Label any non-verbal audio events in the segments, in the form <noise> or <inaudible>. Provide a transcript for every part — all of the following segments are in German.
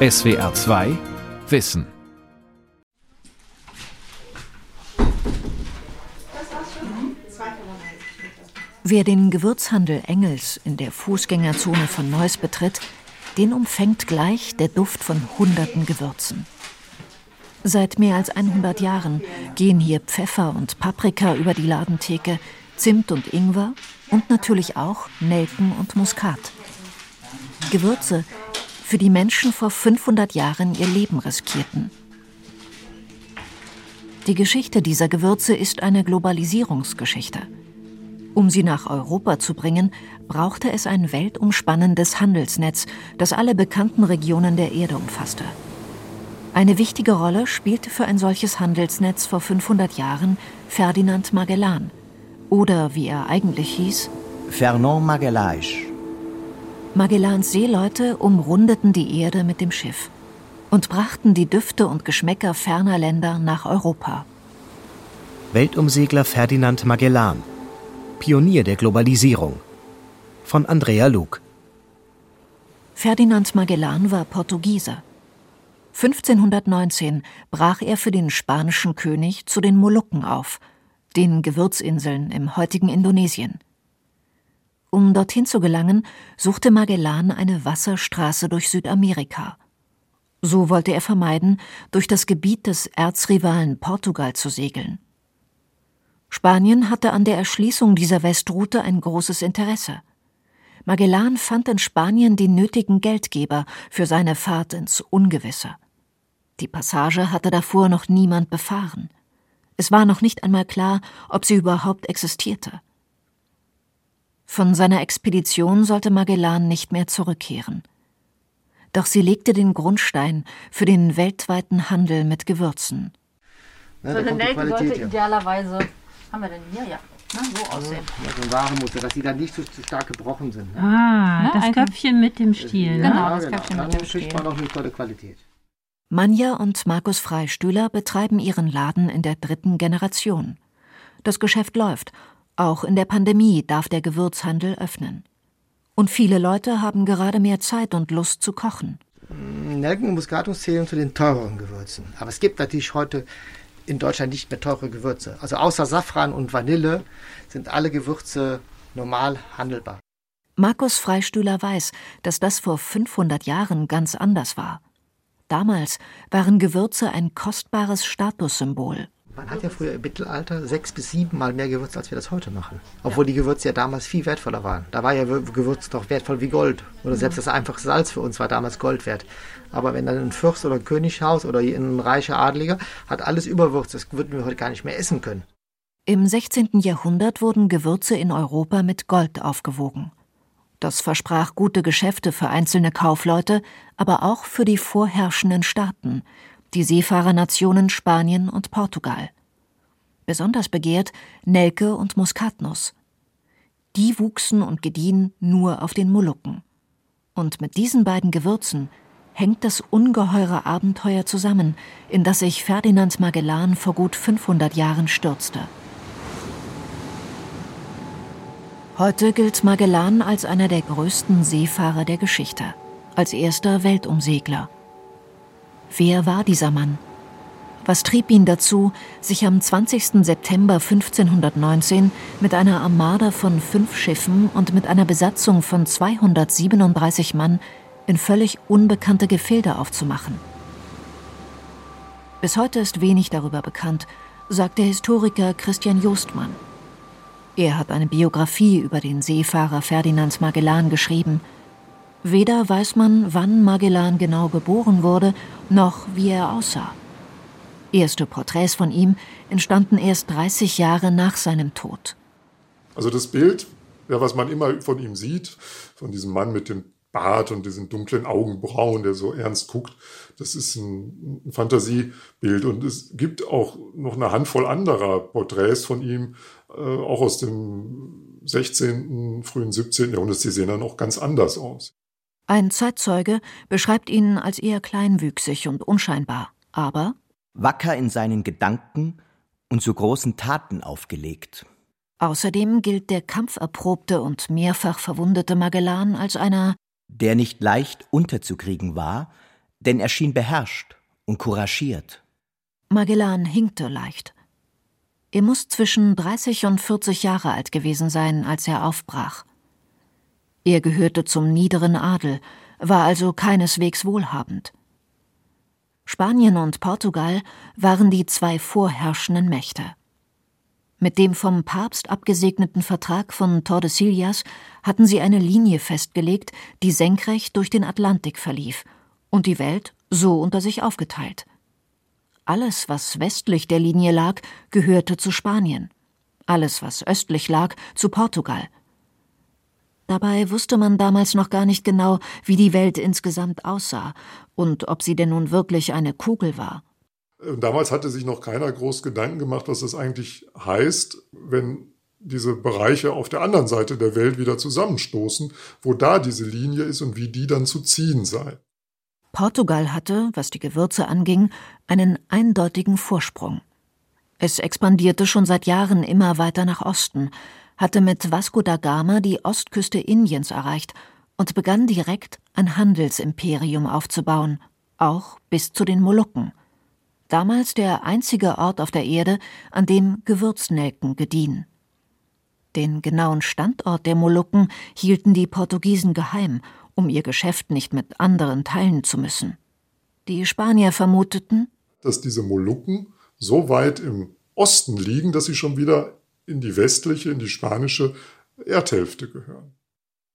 SWR 2 Wissen. Wer den Gewürzhandel Engels in der Fußgängerzone von Neuss betritt, den umfängt gleich der Duft von hunderten Gewürzen. Seit mehr als 100 Jahren gehen hier Pfeffer und Paprika über die Ladentheke, Zimt und Ingwer und natürlich auch Nelken und Muskat. Gewürze, für die Menschen vor 500 Jahren ihr Leben riskierten. Die Geschichte dieser Gewürze ist eine Globalisierungsgeschichte. Um sie nach Europa zu bringen, brauchte es ein weltumspannendes Handelsnetz, das alle bekannten Regionen der Erde umfasste. Eine wichtige Rolle spielte für ein solches Handelsnetz vor 500 Jahren Ferdinand Magellan oder wie er eigentlich hieß Fernand Magellanes. Magellans Seeleute umrundeten die Erde mit dem Schiff und brachten die Düfte und Geschmäcker ferner Länder nach Europa. Weltumsegler Ferdinand Magellan, Pionier der Globalisierung. Von Andrea Lug. Ferdinand Magellan war Portugiese. 1519 brach er für den spanischen König zu den Molukken auf, den Gewürzinseln im heutigen Indonesien. Um dorthin zu gelangen, suchte Magellan eine Wasserstraße durch Südamerika. So wollte er vermeiden, durch das Gebiet des Erzrivalen Portugal zu segeln. Spanien hatte an der Erschließung dieser Westroute ein großes Interesse. Magellan fand in Spanien die nötigen Geldgeber für seine Fahrt ins Ungewisse. Die Passage hatte davor noch niemand befahren. Es war noch nicht einmal klar, ob sie überhaupt existierte. Von seiner Expedition sollte Magellan nicht mehr zurückkehren. Doch sie legte den Grundstein für den weltweiten Handel mit Gewürzen. Ne, so eine Nelke sollte idealerweise, haben wir denn hier? Ja. Ne, so aussehen. Ja, so ein Warenmuster, dass sie dann nicht so zu stark gebrochen sind. Ne? Ah, ne, das Köpfchen mit dem Stiel. Genau, Ja, das genau. Köpfchen mit Dann dem kriegt Stiel. man auch eine tolle Qualität. Manja und Markus Freistühler betreiben ihren Laden in der dritten Generation. Das Geschäft läuft. Auch in der Pandemie darf der Gewürzhandel öffnen. Und viele Leute haben gerade mehr Zeit und Lust zu kochen. Nelken und Muskatus zählen zu den teureren Gewürzen. Aber es gibt natürlich heute in Deutschland nicht mehr teure Gewürze. Also außer Safran und Vanille sind alle Gewürze normal handelbar. Markus Freistühler weiß, dass das vor 500 Jahren ganz anders war. Damals waren Gewürze ein kostbares Statussymbol. Man hat ja früher im Mittelalter sechs bis sieben Mal mehr Gewürz, als wir das heute machen. Obwohl die Gewürze ja damals viel wertvoller waren. Da war ja Gewürz doch wertvoll wie Gold. Oder selbst das einfache Salz für uns war damals Gold wert. Aber wenn dann ein Fürst oder ein Königshaus oder ein reicher Adliger hat alles Überwürz, das würden wir heute gar nicht mehr essen können. Im 16. Jahrhundert wurden Gewürze in Europa mit Gold aufgewogen. Das versprach gute Geschäfte für einzelne Kaufleute, aber auch für die vorherrschenden Staaten, die Seefahrernationen Spanien und Portugal. Besonders begehrt Nelke und Muskatnuss. Die wuchsen und gediehen nur auf den Molukken. Und mit diesen beiden Gewürzen hängt das ungeheure Abenteuer zusammen, in das sich Ferdinand Magellan vor gut 500 Jahren stürzte. Heute gilt Magellan als einer der größten Seefahrer der Geschichte, als erster Weltumsegler. Wer war dieser Mann? Was trieb ihn dazu, sich am 20. September 1519 mit einer Armada von fünf Schiffen und mit einer Besatzung von 237 Mann in völlig unbekannte Gefilde aufzumachen? Bis heute ist wenig darüber bekannt, sagt der Historiker Christian Jostmann. Er hat eine Biografie über den Seefahrer Ferdinand Magellan geschrieben. Weder weiß man, wann Magellan genau geboren wurde, noch wie er aussah. Erste Porträts von ihm entstanden erst 30 Jahre nach seinem Tod. Also das Bild, ja, was man immer von ihm sieht, von diesem Mann mit dem Bart und diesen dunklen Augenbrauen, der so ernst guckt, das ist ein, ein Fantasiebild. Und es gibt auch noch eine Handvoll anderer Porträts von ihm, äh, auch aus dem 16., frühen 17. Jahrhundert. Die sehen dann auch ganz anders aus. Ein Zeitzeuge beschreibt ihn als eher kleinwüchsig und unscheinbar, aber Wacker in seinen Gedanken und zu großen Taten aufgelegt. außerdem gilt der kampferprobte und mehrfach verwundete Magellan als einer, Der nicht leicht unterzukriegen war, denn er schien beherrscht und couragiert. Magellan hinkte leicht. Er muss zwischen 30 und 40 Jahre alt gewesen sein, als er aufbrach. Er gehörte zum niederen Adel, war also keineswegs wohlhabend. Spanien und Portugal waren die zwei vorherrschenden Mächte. Mit dem vom Papst abgesegneten Vertrag von Tordesillas hatten sie eine Linie festgelegt, die senkrecht durch den Atlantik verlief und die Welt so unter sich aufgeteilt. Alles, was westlich der Linie lag, gehörte zu Spanien. Alles, was östlich lag, zu Portugal. Dabei wusste man damals noch gar nicht genau, wie die Welt insgesamt aussah und ob sie denn nun wirklich eine Kugel war. Damals hatte sich noch keiner groß Gedanken gemacht, was das eigentlich heißt, wenn diese Bereiche auf der anderen Seite der Welt wieder zusammenstoßen, wo da diese Linie ist und wie die dann zu ziehen sei. Portugal hatte, was die Gewürze anging, einen eindeutigen Vorsprung. Es expandierte schon seit Jahren immer weiter nach Osten, hatte mit Vasco da Gama die Ostküste Indiens erreicht und begann direkt ein Handelsimperium aufzubauen, auch bis zu den Molukken. Damals der einzige Ort auf der Erde, an dem Gewürznelken gediehen. Den genauen Standort der Molukken hielten die Portugiesen geheim, um ihr Geschäft nicht mit anderen teilen zu müssen. Die Spanier vermuteten, dass diese Molukken so weit im Osten liegen, dass sie schon wieder in die westliche, in die spanische Erdhälfte gehören.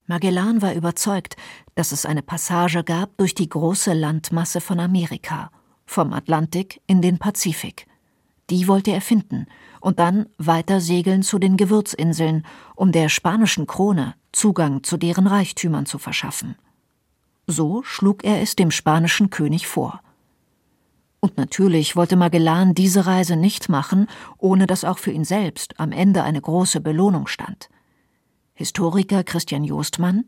Magellan war überzeugt, dass es eine Passage gab durch die große Landmasse von Amerika, vom Atlantik in den Pazifik. Die wollte er finden und dann weiter segeln zu den Gewürzinseln, um der spanischen Krone Zugang zu deren Reichtümern zu verschaffen. So schlug er es dem spanischen König vor. Und natürlich wollte Magellan diese Reise nicht machen, ohne dass auch für ihn selbst am Ende eine große Belohnung stand. Historiker Christian Jostmann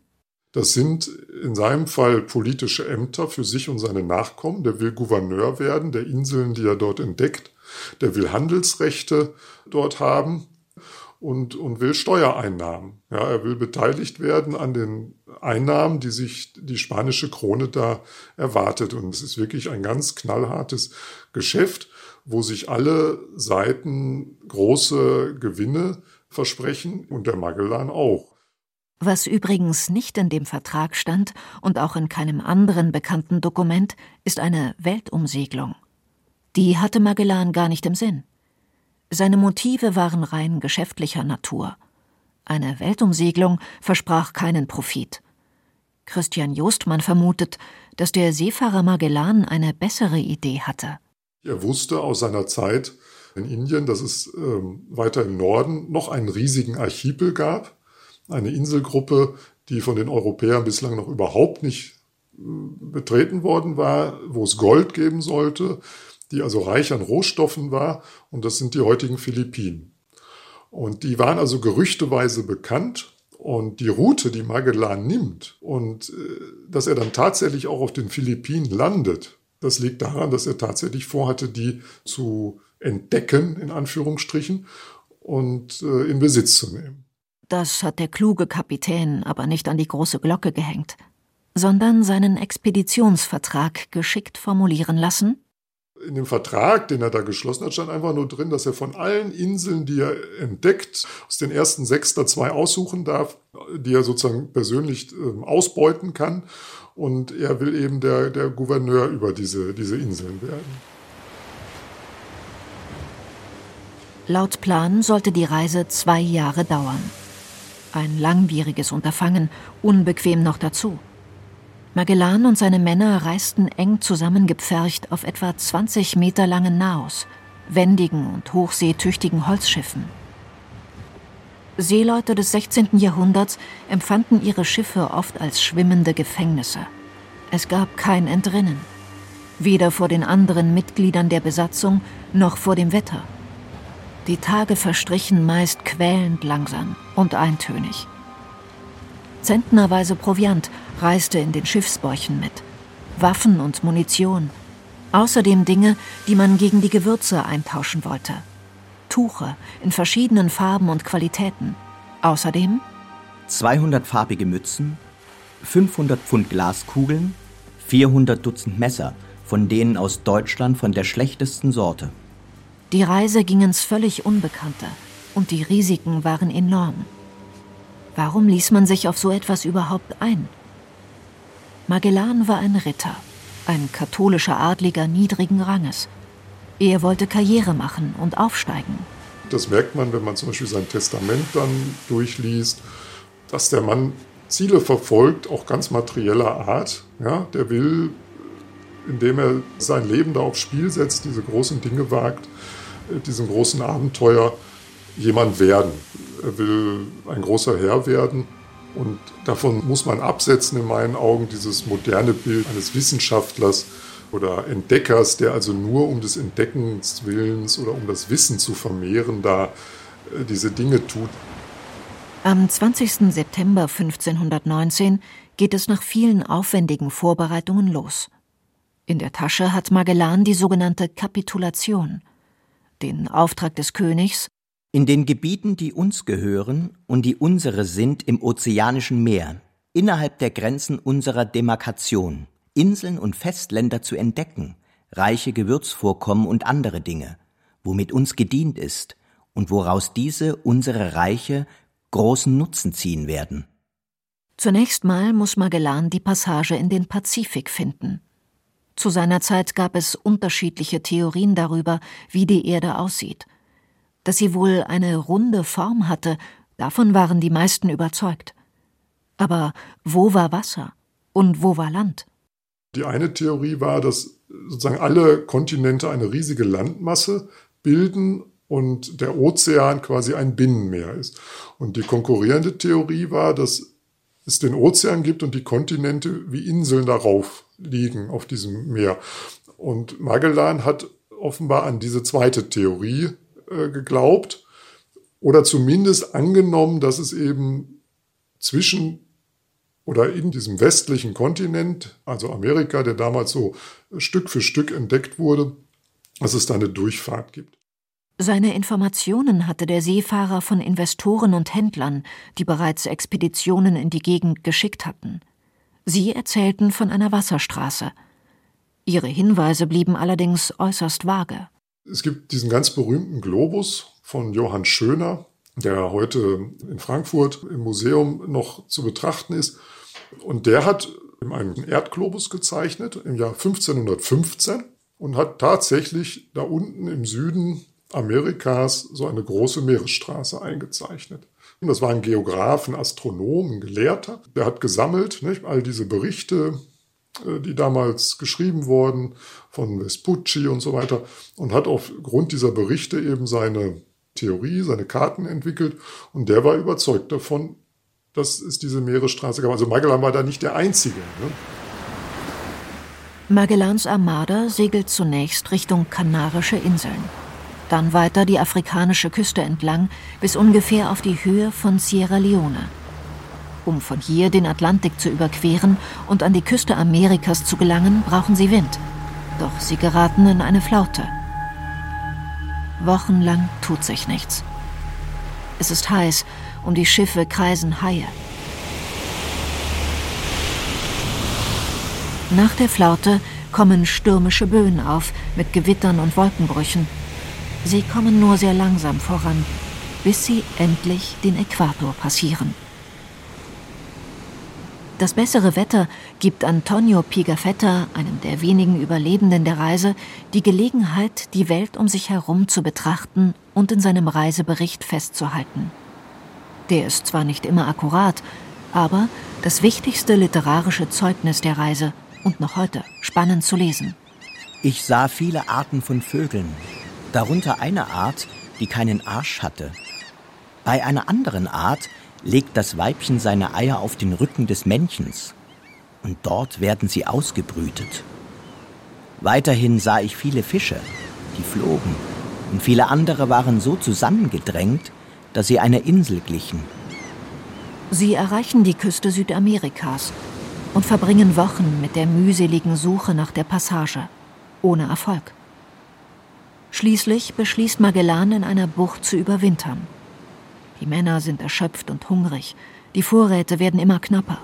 das sind in seinem Fall politische Ämter für sich und seine Nachkommen. Der will Gouverneur werden der Inseln, die er dort entdeckt. Der will Handelsrechte dort haben und, und will Steuereinnahmen. Ja, er will beteiligt werden an den Einnahmen, die sich die spanische Krone da erwartet. Und es ist wirklich ein ganz knallhartes Geschäft, wo sich alle Seiten große Gewinne versprechen und der Magellan auch. Was übrigens nicht in dem Vertrag stand und auch in keinem anderen bekannten Dokument, ist eine Weltumsegelung. Die hatte Magellan gar nicht im Sinn. Seine Motive waren rein geschäftlicher Natur. Eine Weltumsegelung versprach keinen Profit. Christian Jostmann vermutet, dass der Seefahrer Magellan eine bessere Idee hatte. Er wusste aus seiner Zeit in Indien, dass es ähm, weiter im Norden noch einen riesigen Archipel gab, eine Inselgruppe, die von den Europäern bislang noch überhaupt nicht äh, betreten worden war, wo es Gold geben sollte, die also reich an Rohstoffen war, und das sind die heutigen Philippinen. Und die waren also gerüchteweise bekannt. Und die Route, die Magellan nimmt und äh, dass er dann tatsächlich auch auf den Philippinen landet, das liegt daran, dass er tatsächlich vorhatte, die zu entdecken, in Anführungsstrichen, und äh, in Besitz zu nehmen. Das hat der kluge Kapitän aber nicht an die große Glocke gehängt, sondern seinen Expeditionsvertrag geschickt formulieren lassen in dem Vertrag, den er da geschlossen hat, stand einfach nur drin, dass er von allen Inseln, die er entdeckt, aus den ersten sechs da zwei aussuchen darf, die er sozusagen persönlich äh, ausbeuten kann. Und er will eben der, der Gouverneur über diese, diese Inseln werden. Laut Plan sollte die Reise zwei Jahre dauern. Ein langwieriges Unterfangen, unbequem noch dazu. Magellan und seine Männer reisten eng zusammengepfercht auf etwa 20 Meter langen Naos, wendigen und hochseetüchtigen Holzschiffen. Seeleute des 16. Jahrhunderts empfanden ihre Schiffe oft als schwimmende Gefängnisse. Es gab kein Entrinnen, weder vor den anderen Mitgliedern der Besatzung noch vor dem Wetter. Die Tage verstrichen meist quälend langsam und eintönig. Zentnerweise Proviant reiste in den Schiffsbäuchen mit. Waffen und Munition. Außerdem Dinge, die man gegen die Gewürze eintauschen wollte. Tuche in verschiedenen Farben und Qualitäten. Außerdem 200 farbige Mützen, 500 Pfund Glaskugeln, 400 Dutzend Messer, von denen aus Deutschland von der schlechtesten Sorte. Die Reise ging ins völlig Unbekannte und die Risiken waren enorm. Warum ließ man sich auf so etwas überhaupt ein? Magellan war ein Ritter, ein katholischer Adliger niedrigen Ranges. Er wollte Karriere machen und aufsteigen. Das merkt man, wenn man zum Beispiel sein Testament dann durchliest, dass der Mann Ziele verfolgt, auch ganz materieller Art. Ja, der will, indem er sein Leben da aufs Spiel setzt, diese großen Dinge wagt, äh, diesen großen Abenteuer, jemand werden. Er will ein großer Herr werden. Und davon muss man absetzen, in meinen Augen, dieses moderne Bild eines Wissenschaftlers oder Entdeckers, der also nur um des Entdeckens Willens oder um das Wissen zu vermehren da äh, diese Dinge tut. Am 20. September 1519 geht es nach vielen aufwendigen Vorbereitungen los. In der Tasche hat Magellan die sogenannte Kapitulation, den Auftrag des Königs, in den Gebieten, die uns gehören und die unsere sind im Ozeanischen Meer, innerhalb der Grenzen unserer Demarkation, Inseln und Festländer zu entdecken, reiche Gewürzvorkommen und andere Dinge, womit uns gedient ist und woraus diese unsere Reiche großen Nutzen ziehen werden. Zunächst mal muss Magellan die Passage in den Pazifik finden. Zu seiner Zeit gab es unterschiedliche Theorien darüber, wie die Erde aussieht. Dass sie wohl eine runde Form hatte, davon waren die meisten überzeugt. Aber wo war Wasser und wo war Land? Die eine Theorie war, dass sozusagen alle Kontinente eine riesige Landmasse bilden und der Ozean quasi ein Binnenmeer ist. Und die konkurrierende Theorie war, dass es den Ozean gibt und die Kontinente wie Inseln darauf liegen, auf diesem Meer. Und Magellan hat offenbar an diese zweite Theorie äh, geglaubt oder zumindest angenommen, dass es eben zwischen oder in diesem westlichen Kontinent, also Amerika, der damals so Stück für Stück entdeckt wurde, dass es da eine Durchfahrt gibt. Seine Informationen hatte der Seefahrer von Investoren und Händlern, die bereits Expeditionen in die Gegend geschickt hatten. Sie erzählten von einer Wasserstraße. Ihre Hinweise blieben allerdings äußerst vage. Es gibt diesen ganz berühmten Globus von Johann Schöner, der heute in Frankfurt im Museum noch zu betrachten ist. Und der hat einen Erdglobus gezeichnet im Jahr 1515 und hat tatsächlich da unten im Süden Amerikas so eine große Meeresstraße eingezeichnet. Das war ein Geograf, ein Astronom, ein Gelehrter. Der hat gesammelt nicht, all diese Berichte die damals geschrieben wurden von Vespucci und so weiter und hat aufgrund dieser Berichte eben seine Theorie, seine Karten entwickelt und der war überzeugt davon, dass es diese Meeresstraße gab. Also Magellan war da nicht der Einzige. Ne? Magellans Armada segelt zunächst Richtung Kanarische Inseln, dann weiter die afrikanische Küste entlang bis ungefähr auf die Höhe von Sierra Leone. Um von hier den Atlantik zu überqueren und an die Küste Amerikas zu gelangen, brauchen sie Wind. Doch sie geraten in eine Flaute. Wochenlang tut sich nichts. Es ist heiß, um die Schiffe kreisen Haie. Nach der Flaute kommen stürmische Böen auf mit Gewittern und Wolkenbrüchen. Sie kommen nur sehr langsam voran, bis sie endlich den Äquator passieren. Das bessere Wetter gibt Antonio Pigafetta, einem der wenigen Überlebenden der Reise, die Gelegenheit, die Welt um sich herum zu betrachten und in seinem Reisebericht festzuhalten. Der ist zwar nicht immer akkurat, aber das wichtigste literarische Zeugnis der Reise und noch heute spannend zu lesen. Ich sah viele Arten von Vögeln, darunter eine Art, die keinen Arsch hatte. Bei einer anderen Art legt das Weibchen seine Eier auf den Rücken des Männchens und dort werden sie ausgebrütet. Weiterhin sah ich viele Fische, die flogen, und viele andere waren so zusammengedrängt, dass sie einer Insel glichen. Sie erreichen die Küste Südamerikas und verbringen Wochen mit der mühseligen Suche nach der Passage, ohne Erfolg. Schließlich beschließt Magellan in einer Bucht zu überwintern. Die Männer sind erschöpft und hungrig. Die Vorräte werden immer knapper.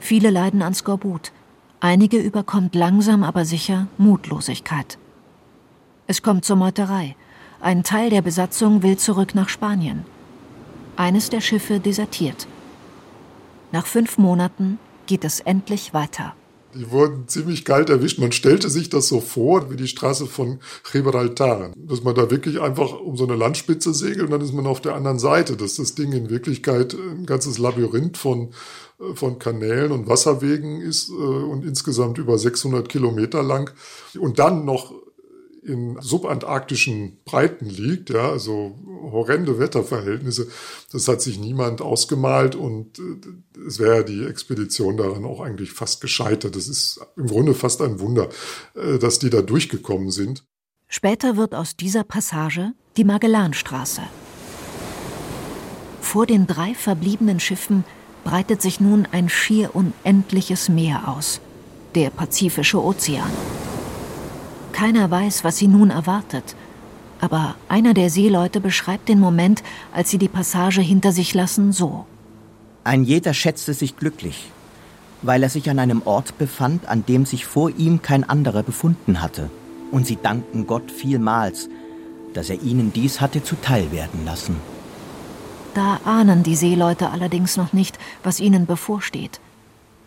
Viele leiden an Skorbut, Einige überkommt langsam aber sicher Mutlosigkeit. Es kommt zur Meuterei. Ein Teil der Besatzung will zurück nach Spanien. Eines der Schiffe desertiert. Nach fünf Monaten geht es endlich weiter. Die wurden ziemlich kalt erwischt. Man stellte sich das so vor, wie die Straße von Gibraltar. Dass man da wirklich einfach um so eine Landspitze segelt und dann ist man auf der anderen Seite. Dass das Ding in Wirklichkeit ein ganzes Labyrinth von, äh, von Kanälen und Wasserwegen ist äh, und insgesamt über 600 Kilometer lang. Und dann noch in subantarktischen Breiten liegt, ja, also horrende Wetterverhältnisse, das hat sich niemand ausgemalt und äh, es wäre die Expedition daran auch eigentlich fast gescheitert. Das ist im Grunde fast ein Wunder, äh, dass die da durchgekommen sind. Später wird aus dieser Passage die Magellanstraße. Vor den drei verbliebenen Schiffen breitet sich nun ein schier unendliches Meer aus, der Pazifische Ozean. Keiner weiß, was sie nun erwartet. Aber einer der Seeleute beschreibt den Moment, als sie die Passage hinter sich lassen, so. Ein jeder schätzte sich glücklich, weil er sich an einem Ort befand, an dem sich vor ihm kein anderer befunden hatte. Und sie danken Gott vielmals, dass er ihnen dies hatte zuteil werden lassen. Da ahnen die Seeleute allerdings noch nicht, was ihnen bevorsteht.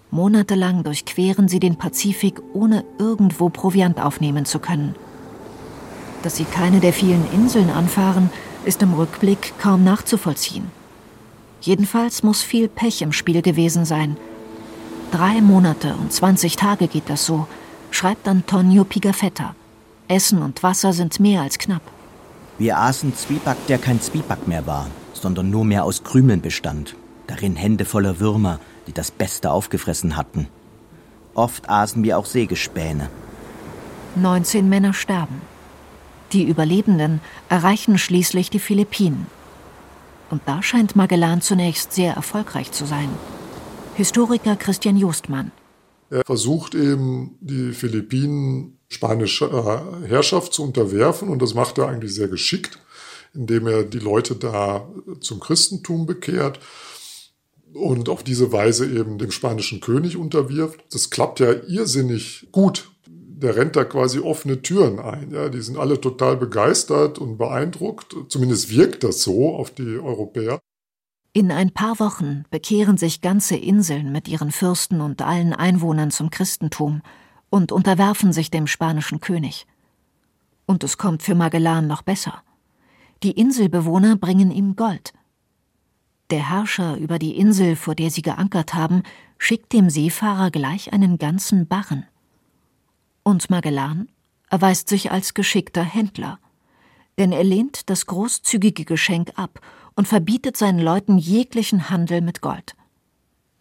Monatelang durchqueren sie den Pazifik, ohne irgendwo Proviant aufnehmen zu können. Dass sie keine der vielen Inseln anfahren, ist im Rückblick kaum nachzuvollziehen. Jedenfalls muss viel Pech im Spiel gewesen sein. Drei Monate und 20 Tage geht das so, schreibt Antonio Pigafetta. Essen und Wasser sind mehr als knapp. Wir aßen Zwieback, der kein Zwieback mehr war, sondern nur mehr aus Krümeln bestand. Darin Hände voller Würmer, die das Beste aufgefressen hatten. Oft aßen wir auch Sägespäne. 19 Männer sterben. Die Überlebenden erreichen schließlich die Philippinen. Und da scheint Magellan zunächst sehr erfolgreich zu sein. Historiker Christian Justmann. Er versucht eben, die Philippinen spanischer Herrschaft zu unterwerfen und das macht er eigentlich sehr geschickt, indem er die Leute da zum Christentum bekehrt und auf diese Weise eben dem spanischen König unterwirft. Das klappt ja irrsinnig gut. Der rennt da quasi offene Türen ein. Ja, die sind alle total begeistert und beeindruckt. Zumindest wirkt das so auf die Europäer. In ein paar Wochen bekehren sich ganze Inseln mit ihren Fürsten und allen Einwohnern zum Christentum und unterwerfen sich dem spanischen König. Und es kommt für Magellan noch besser. Die Inselbewohner bringen ihm Gold. Der Herrscher über die Insel, vor der sie geankert haben, schickt dem Seefahrer gleich einen ganzen Barren. Und Magellan erweist sich als geschickter Händler, denn er lehnt das großzügige Geschenk ab und verbietet seinen Leuten jeglichen Handel mit Gold.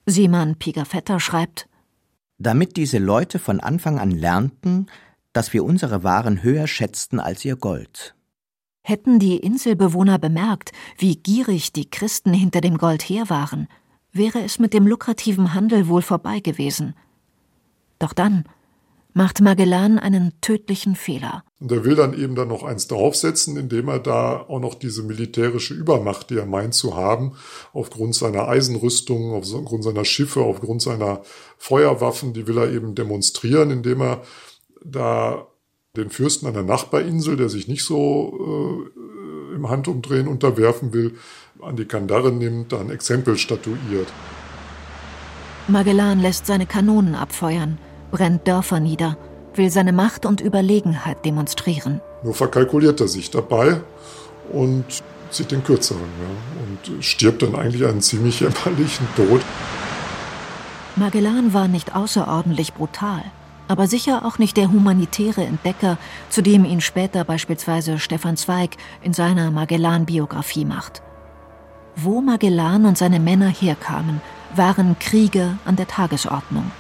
Seemann Pigafetta schreibt, damit diese Leute von Anfang an lernten, dass wir unsere Waren höher schätzten als ihr Gold. Hätten die Inselbewohner bemerkt, wie gierig die Christen hinter dem Gold her waren, wäre es mit dem lukrativen Handel wohl vorbei gewesen. Doch dann macht Magellan einen tödlichen Fehler. Und er will dann eben dann noch eins draufsetzen, indem er da auch noch diese militärische Übermacht, die er meint zu haben, aufgrund seiner Eisenrüstung, aufgrund seiner Schiffe, aufgrund seiner Feuerwaffen, die will er eben demonstrieren, indem er da den Fürsten einer Nachbarinsel, der sich nicht so äh, im Handumdrehen unterwerfen will, an die Kandare nimmt, da ein Exempel statuiert. Magellan lässt seine Kanonen abfeuern, brennt Dörfer nieder, will seine Macht und Überlegenheit demonstrieren. Nur verkalkuliert er sich dabei und zieht den Kürzeren ja, und stirbt dann eigentlich einen ziemlich <laughs> jämmerlichen Tod. Magellan war nicht außerordentlich brutal aber sicher auch nicht der humanitäre Entdecker, zu dem ihn später beispielsweise Stefan Zweig in seiner Magellan-Biografie macht. Wo Magellan und seine Männer herkamen, waren Kriege an der Tagesordnung.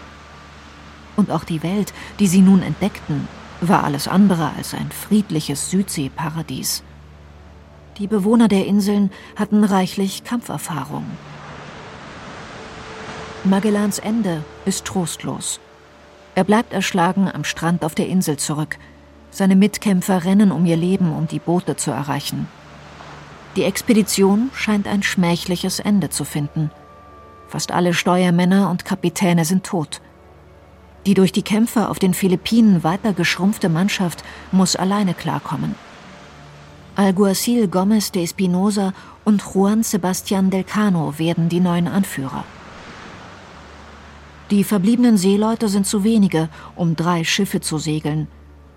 Und auch die Welt, die sie nun entdeckten, war alles andere als ein friedliches Südseeparadies. Die Bewohner der Inseln hatten reichlich Kampferfahrung. Magellans Ende ist trostlos. Er bleibt erschlagen am Strand auf der Insel zurück. Seine Mitkämpfer rennen um ihr Leben, um die Boote zu erreichen. Die Expedition scheint ein schmähliches Ende zu finden. Fast alle Steuermänner und Kapitäne sind tot. Die durch die Kämpfe auf den Philippinen weiter geschrumpfte Mannschaft muss alleine klarkommen. Alguacil Gomez de Espinosa und Juan Sebastián del Cano werden die neuen Anführer. Die verbliebenen Seeleute sind zu wenige, um drei Schiffe zu segeln.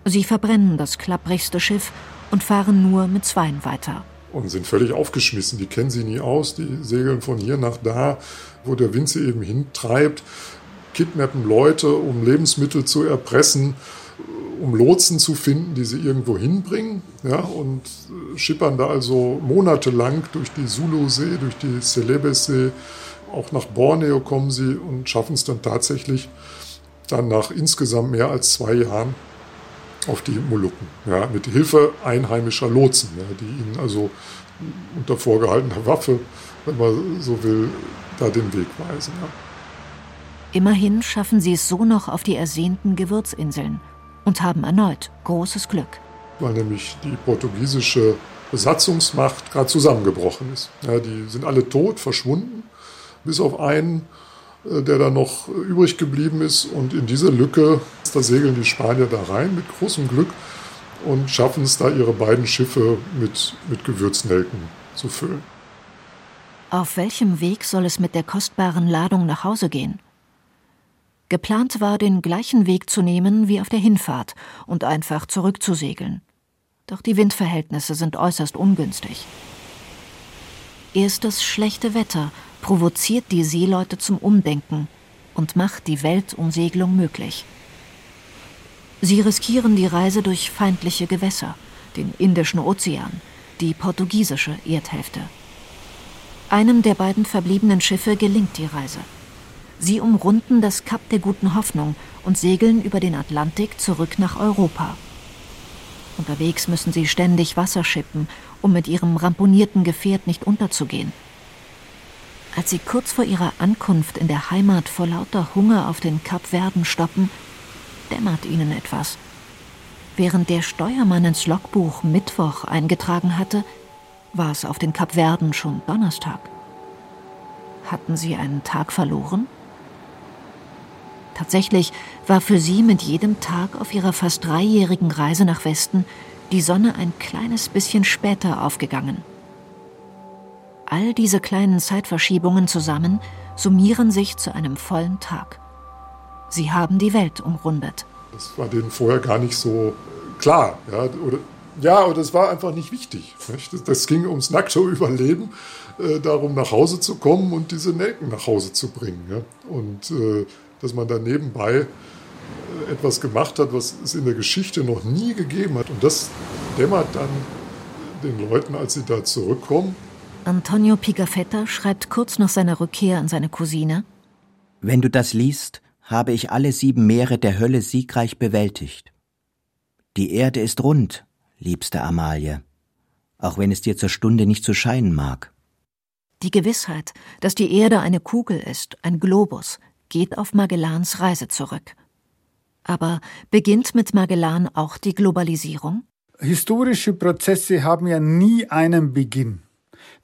Sie verbrennen das klapprigste Schiff und fahren nur mit zweien weiter. Und sind völlig aufgeschmissen. Die kennen sie nie aus. Die segeln von hier nach da, wo der Wind sie eben hintreibt, kidnappen Leute, um Lebensmittel zu erpressen, um Lotsen zu finden, die sie irgendwo hinbringen. Ja, und äh, schippern da also monatelang durch die Zulu-See, durch die Celebes-See. Auch nach Borneo kommen sie und schaffen es dann tatsächlich dann nach insgesamt mehr als zwei Jahren auf die Molukken, ja, mit Hilfe einheimischer Lotsen, ja, die ihnen also unter vorgehaltener Waffe, wenn man so will, da den Weg weisen. Ja. Immerhin schaffen sie es so noch auf die ersehnten Gewürzinseln und haben erneut großes Glück. Weil nämlich die portugiesische Besatzungsmacht gerade zusammengebrochen ist. Ja, die sind alle tot, verschwunden, bis auf einen, äh, der da noch übrig geblieben ist. Und in diese Lücke, da segeln die Spanier da rein mit großem Glück und schaffen es da, ihre beiden Schiffe mit, mit Gewürznelken zu füllen. Auf welchem Weg soll es mit der kostbaren Ladung nach Hause gehen? Geplant war, den gleichen Weg zu nehmen wie auf der Hinfahrt und einfach zurückzusegeln. Doch die Windverhältnisse sind äußerst ungünstig. Erst das schlechte Wetter provoziert die Seeleute zum Umdenken und macht die Weltumsegelung möglich. Sie riskieren die Reise durch feindliche Gewässer, den Indischen Ozean, die portugiesische Erdhälfte. Einem der beiden verbliebenen Schiffe gelingt die Reise. Sie umrunden das Kap der guten Hoffnung und segeln über den Atlantik zurück nach Europa. Unterwegs müssen sie ständig Wasser schippen, um mit ihrem ramponierten Gefährt nicht unterzugehen. Als sie kurz vor ihrer Ankunft in der Heimat vor lauter Hunger auf den Kapverden stoppen, dämmert ihnen etwas. Während der Steuermann ins Logbuch Mittwoch eingetragen hatte, war es auf den Kapverden schon Donnerstag. Hatten sie einen Tag verloren? Tatsächlich war für sie mit jedem Tag auf ihrer fast dreijährigen Reise nach Westen die Sonne ein kleines bisschen später aufgegangen. All diese kleinen Zeitverschiebungen zusammen summieren sich zu einem vollen Tag. Sie haben die Welt umrundet. Das war denen vorher gar nicht so klar. Ja, oder, ja, oder es war einfach nicht wichtig. Nicht? Das, ging ums nackte Überleben, äh, darum nach Hause zu kommen und diese Nelken nach Hause zu bringen. Ja? Und äh, dass man da nebenbei äh, etwas gemacht hat, was es in der Geschichte noch nie gegeben hat. Und das dämmert dann den Leuten, als sie da zurückkommen. Antonio Pigafetta schreibt kurz nach seiner Rückkehr an seine Cousine. Wenn du das liest, habe ich alle sieben Meere der Hölle siegreich bewältigt. Die Erde ist rund, liebste Amalie, auch wenn es dir zur Stunde nicht zu scheinen mag. Die Gewissheit, dass die Erde eine Kugel ist, ein Globus, geht auf Magellans Reise zurück. Aber beginnt mit Magellan auch die Globalisierung? Historische Prozesse haben ja nie einen Beginn.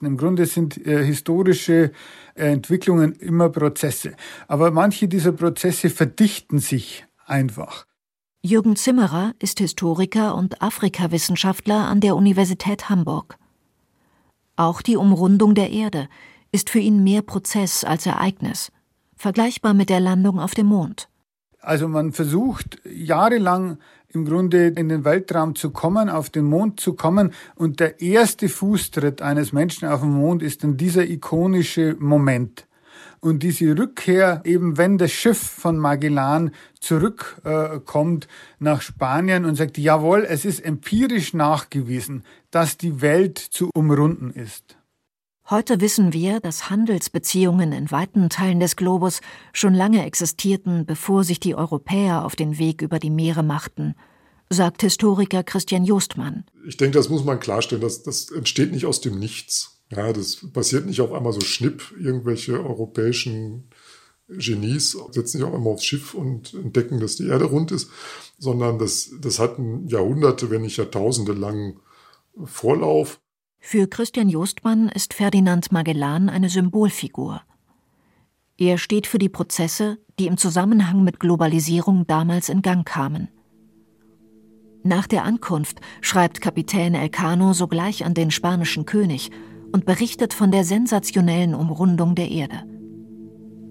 Im Grunde sind äh, historische äh, Entwicklungen immer Prozesse. Aber manche dieser Prozesse verdichten sich einfach. Jürgen Zimmerer ist Historiker und Afrikawissenschaftler an der Universität Hamburg. Auch die Umrundung der Erde ist für ihn mehr Prozess als Ereignis vergleichbar mit der Landung auf dem Mond. Also man versucht jahrelang im Grunde in den Weltraum zu kommen, auf den Mond zu kommen und der erste Fußtritt eines Menschen auf dem Mond ist dann dieser ikonische Moment. Und diese Rückkehr, eben wenn das Schiff von Magellan zurückkommt äh, nach Spanien und sagt, jawohl, es ist empirisch nachgewiesen, dass die Welt zu umrunden ist. Heute wissen wir, dass Handelsbeziehungen in weiten Teilen des Globus schon lange existierten, bevor sich die Europäer auf den Weg über die Meere machten, sagt Historiker Christian Jostmann. Ich denke, das muss man klarstellen. Das, das entsteht nicht aus dem Nichts. Ja, das passiert nicht auf einmal so schnipp. Irgendwelche europäischen Genies setzen sich auf einmal aufs Schiff und entdecken, dass die Erde rund ist, sondern das, das hat Jahrhunderte, wenn nicht Jahrtausende langen Vorlauf. Für Christian Jostmann ist Ferdinand Magellan eine Symbolfigur. Er steht für die Prozesse, die im Zusammenhang mit Globalisierung damals in Gang kamen. Nach der Ankunft schreibt Kapitän Elcano sogleich an den spanischen König und berichtet von der sensationellen Umrundung der Erde.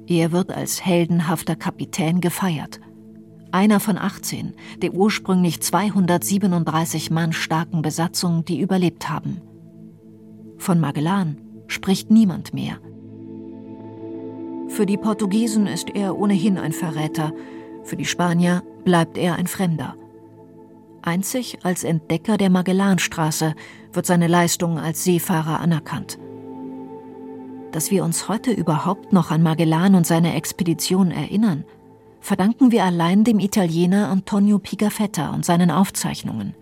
Er wird als heldenhafter Kapitän gefeiert. Einer von 18, der ursprünglich 237 Mann starken Besatzung, die überlebt haben. Von Magellan spricht niemand mehr. Für die Portugiesen ist er ohnehin ein Verräter, für die Spanier bleibt er ein Fremder. Einzig als Entdecker der Magellanstraße wird seine Leistung als Seefahrer anerkannt. Dass wir uns heute überhaupt noch an Magellan und seine Expedition erinnern, verdanken wir allein dem Italiener Antonio Pigafetta und seinen Aufzeichnungen.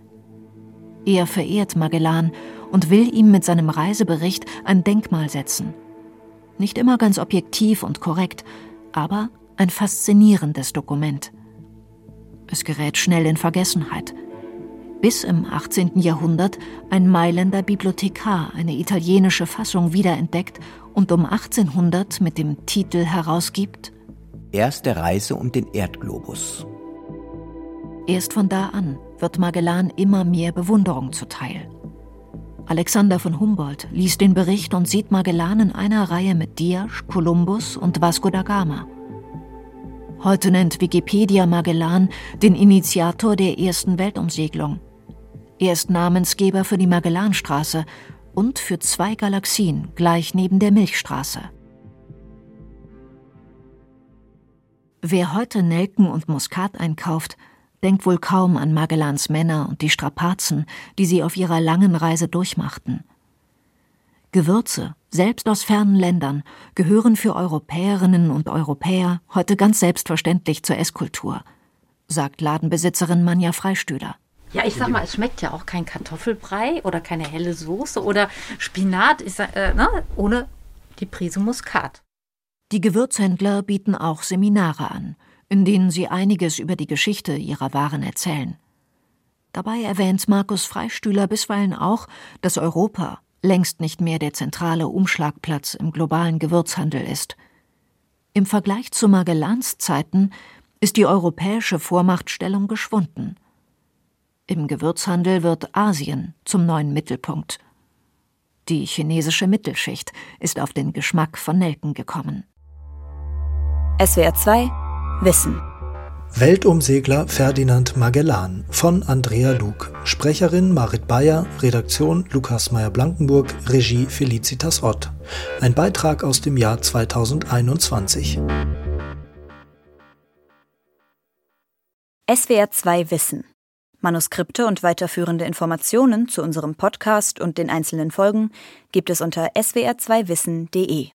Er verehrt Magellan und will ihm mit seinem Reisebericht ein Denkmal setzen. Nicht immer ganz objektiv und korrekt, aber ein faszinierendes Dokument. Es gerät schnell in Vergessenheit bis im 18. Jahrhundert ein Mailänder Bibliothekar eine italienische Fassung wiederentdeckt und um 1800 mit dem Titel herausgibt Erste Reise um den Erdglobus. Erst von da an wird Magellan immer mehr Bewunderung zuteil. Alexander von Humboldt liest den Bericht und sieht Magellan in einer Reihe mit Diaz, Kolumbus und Vasco da Gama. Heute nennt Wikipedia Magellan den Initiator der ersten Weltumsegelung. Er ist Namensgeber für die Magellanstraße und für zwei Galaxien gleich neben der Milchstraße. Wer heute Nelken und Muskat einkauft, denkt wohl kaum an Magellans Männer und die Strapazen, die sie auf ihrer langen Reise durchmachten. Gewürze, selbst aus fernen Ländern, gehören für Europäerinnen und Europäer heute ganz selbstverständlich zur Esskultur, sagt Ladenbesitzerin Manja Freistüder. Ja, ich sag mal, es schmeckt ja auch kein Kartoffelbrei oder keine helle Soße oder Spinat ist, äh, ne, ohne die Prise Muskat. Die Gewürzhändler bieten auch Seminare an, in denen sie einiges über die Geschichte ihrer Waren erzählen. Dabei erwähnt Markus Freistühler bisweilen auch, dass Europa längst nicht mehr der zentrale Umschlagplatz im globalen Gewürzhandel ist. Im Vergleich zu Magellans Zeiten ist die europäische Vormachtstellung geschwunden. Im Gewürzhandel wird Asien zum neuen Mittelpunkt. Die chinesische Mittelschicht ist auf den Geschmack von Nelken gekommen. SWR 2 Wissen Weltumsegler Ferdinand Magellan von Andrea Luke. Sprecherin Marit Bayer, Redaktion Lukas Meyer-Blankenburg, Regie Felicitas Ott. Ein Beitrag aus dem Jahr 2021. SWR 2 Wissen Manuskripte und weiterführende Informationen zu unserem Podcast und den einzelnen Folgen gibt es unter swr2wissen.de.